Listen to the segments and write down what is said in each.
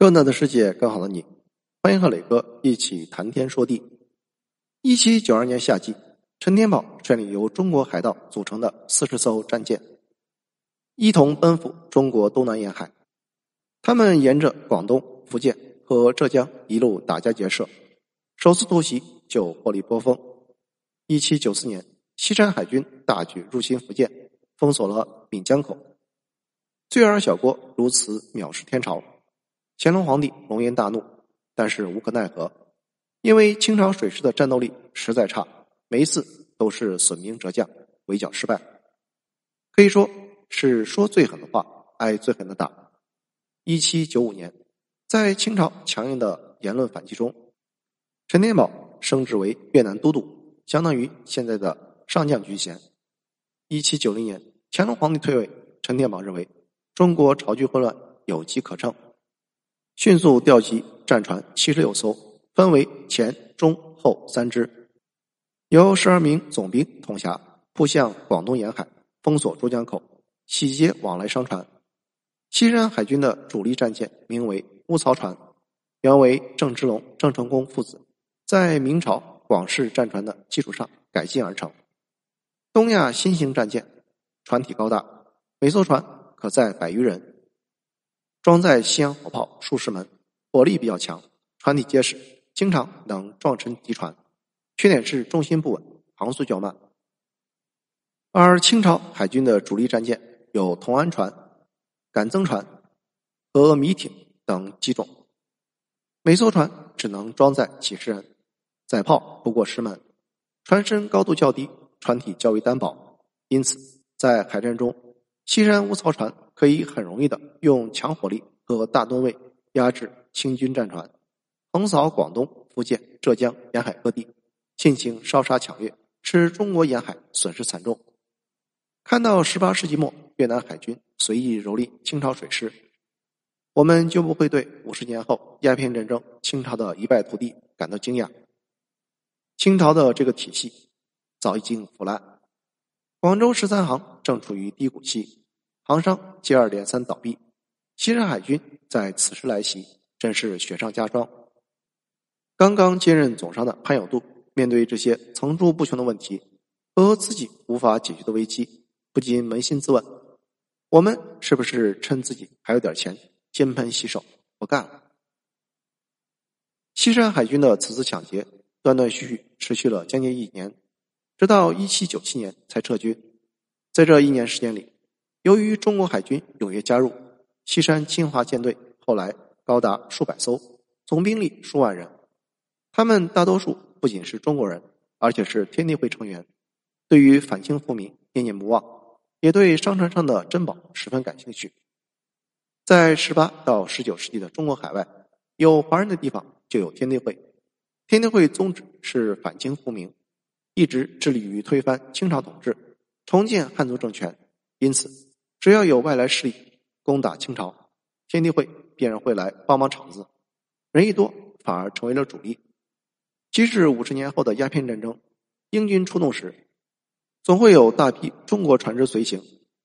热闹的世界，更好的你，欢迎和磊哥一起谈天说地。一七九二年夏季，陈天宝率领由中国海盗组成的四十艘战舰，一同奔赴中国东南沿海。他们沿着广东、福建和浙江一路打家劫舍，首次突袭就获利颇丰。一七九四年，西山海军大举入侵福建，封锁了闽江口。罪而小郭如此藐视天朝。乾隆皇帝龙颜大怒，但是无可奈何，因为清朝水师的战斗力实在差，每一次都是损兵折将，围剿失败，可以说是说最狠的话，挨最狠的打。一七九五年，在清朝强硬的言论反击中，陈天宝升职为越南都督，相当于现在的上将军衔。一七九零年，乾隆皇帝退位，陈天宝认为中国朝局混乱，有机可乘。迅速调集战船七十六艘，分为前、中、后三支，由十二名总兵统辖，扑向广东沿海，封锁珠江口，洗劫往来商船。西山海军的主力战舰名为乌槽船，原为郑芝龙、郑成功父子在明朝广式战船的基础上改进而成。东亚新型战舰，船体高大，每艘船可载百余人。装载西洋火炮数十门，火力比较强，船体结实，经常能撞沉敌船。缺点是重心不稳，航速较慢。而清朝海军的主力战舰有同安船、赶增船和米艇等几种，每艘船只能装载几十人，载炮不过十门，船身高度较低，船体较为单薄，因此在海战中，西山乌槽船。可以很容易的用强火力和大吨位压制清军战船，横扫广东、福建、浙江沿海各地，进行烧杀抢掠，使中国沿海损失惨重。看到十八世纪末越南海军随意蹂躏清朝水师，我们就不会对五十年后鸦片战争清朝的一败涂地感到惊讶。清朝的这个体系早已经腐烂，广州十三行正处于低谷期。行商接二连三倒闭，西山海军在此时来袭，真是雪上加霜。刚刚接任总商的潘有度，面对这些层出不穷的问题和自己无法解决的危机，不禁扪心自问：我们是不是趁自己还有点钱，金盆洗手，不干了？西山海军的此次抢劫，断断续续持续了将近一年，直到一七九七年才撤军。在这一年时间里，由于中国海军踊跃加入，西山侵华舰队后来高达数百艘，总兵力数万人。他们大多数不仅是中国人，而且是天地会成员，对于反清复明念念不忘，也对商船上的珍宝十分感兴趣。在十八到十九世纪的中国海外，有华人的地方就有天地会。天地会宗旨是反清复明，一直致力于推翻清朝统治，重建汉族政权。因此。只要有外来势力攻打清朝，天地会必然会来帮忙场子，人一多反而成为了主力。即使五十年后的鸦片战争，英军出动时，总会有大批中国船只随行，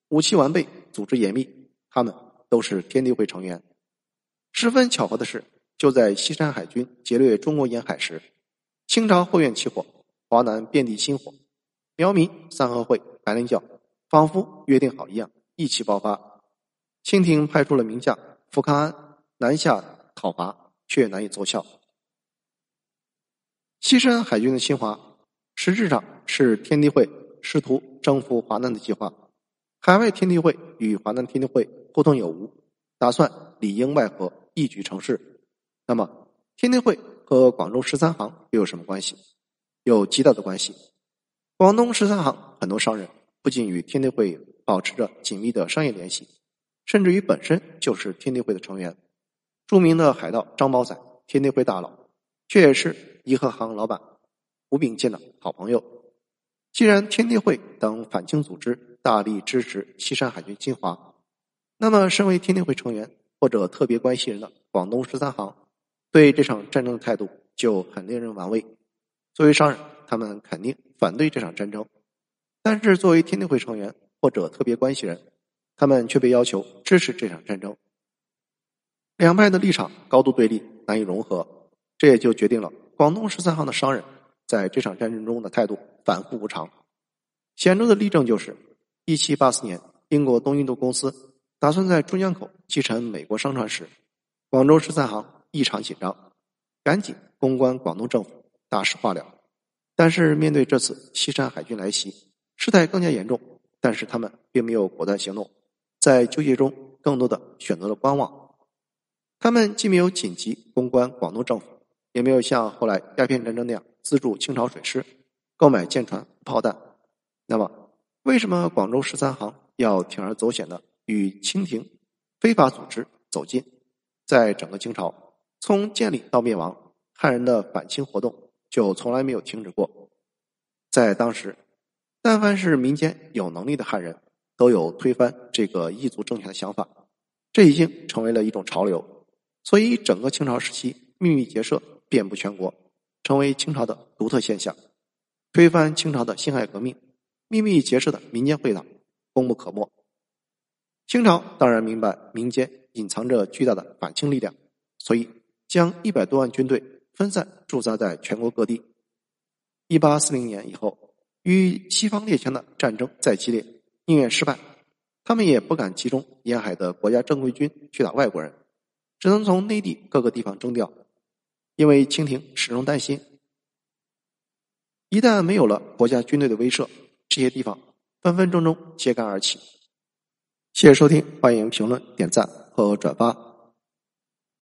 武器完备，组织严密，他们都是天地会成员。十分巧合的是，就在西山海军劫掠中国沿海时，清朝后院起火，华南遍地星火，苗民三合会、白莲教仿佛约定好一样。一起爆发，清廷派出了名将福康安南下讨伐，却难以奏效。西山海军的侵华，实质上是天地会试图征服华南的计划。海外天地会与华南天地会互通有无，打算里应外合，一举成事。那么，天地会和广州十三行又有什么关系？有极大的关系。广东十三行很多商人不仅与天地会。保持着紧密的商业联系，甚至于本身就是天地会的成员。著名的海盗张宝仔，天地会大佬，却也是颐和行老板吴秉宪的好朋友。既然天地会等反清组织大力支持西山海军侵华，那么身为天地会成员或者特别关系人的广东十三行，对这场战争的态度就很令人玩味。作为商人，他们肯定反对这场战争，但是作为天地会成员。或者特别关系人，他们却被要求支持这场战争。两派的立场高度对立，难以融合，这也就决定了广东十三行的商人在这场战争中的态度反复无常。显著的例证就是，一七八四年，英国东印度公司打算在珠江口击沉美国商船时，广州十三行异常紧张，赶紧公关广东政府，大事化了。但是面对这次西山海军来袭，事态更加严重，但是他们并没有果断行动，在纠结中，更多的选择了观望。他们既没有紧急攻关广东政府，也没有像后来鸦片战争那样资助清朝水师购买舰船、炮弹。那么，为什么广州十三行要铤而走险的与清廷非法组织走近？在整个清朝，从建立到灭亡，汉人的反清活动就从来没有停止过。在当时，但凡是民间有能力的汉人，都有推翻这个异族政权的想法，这已经成为了一种潮流。所以，整个清朝时期，秘密结社遍布全国，成为清朝的独特现象。推翻清朝的辛亥革命，秘密结社的民间会党功不可没。清朝当然明白民间隐藏着巨大的反清力量，所以将一百多万军队分散驻扎在全国各地。一八四零年以后，与西方列强的战争再激烈，宁愿失败，他们也不敢集中沿海的国家正规军去打外国人。只能从内地各个地方征调，因为清廷始终担心，一旦没有了国家军队的威慑，这些地方分分钟钟揭竿而起。谢谢收听，欢迎评论、点赞和转发。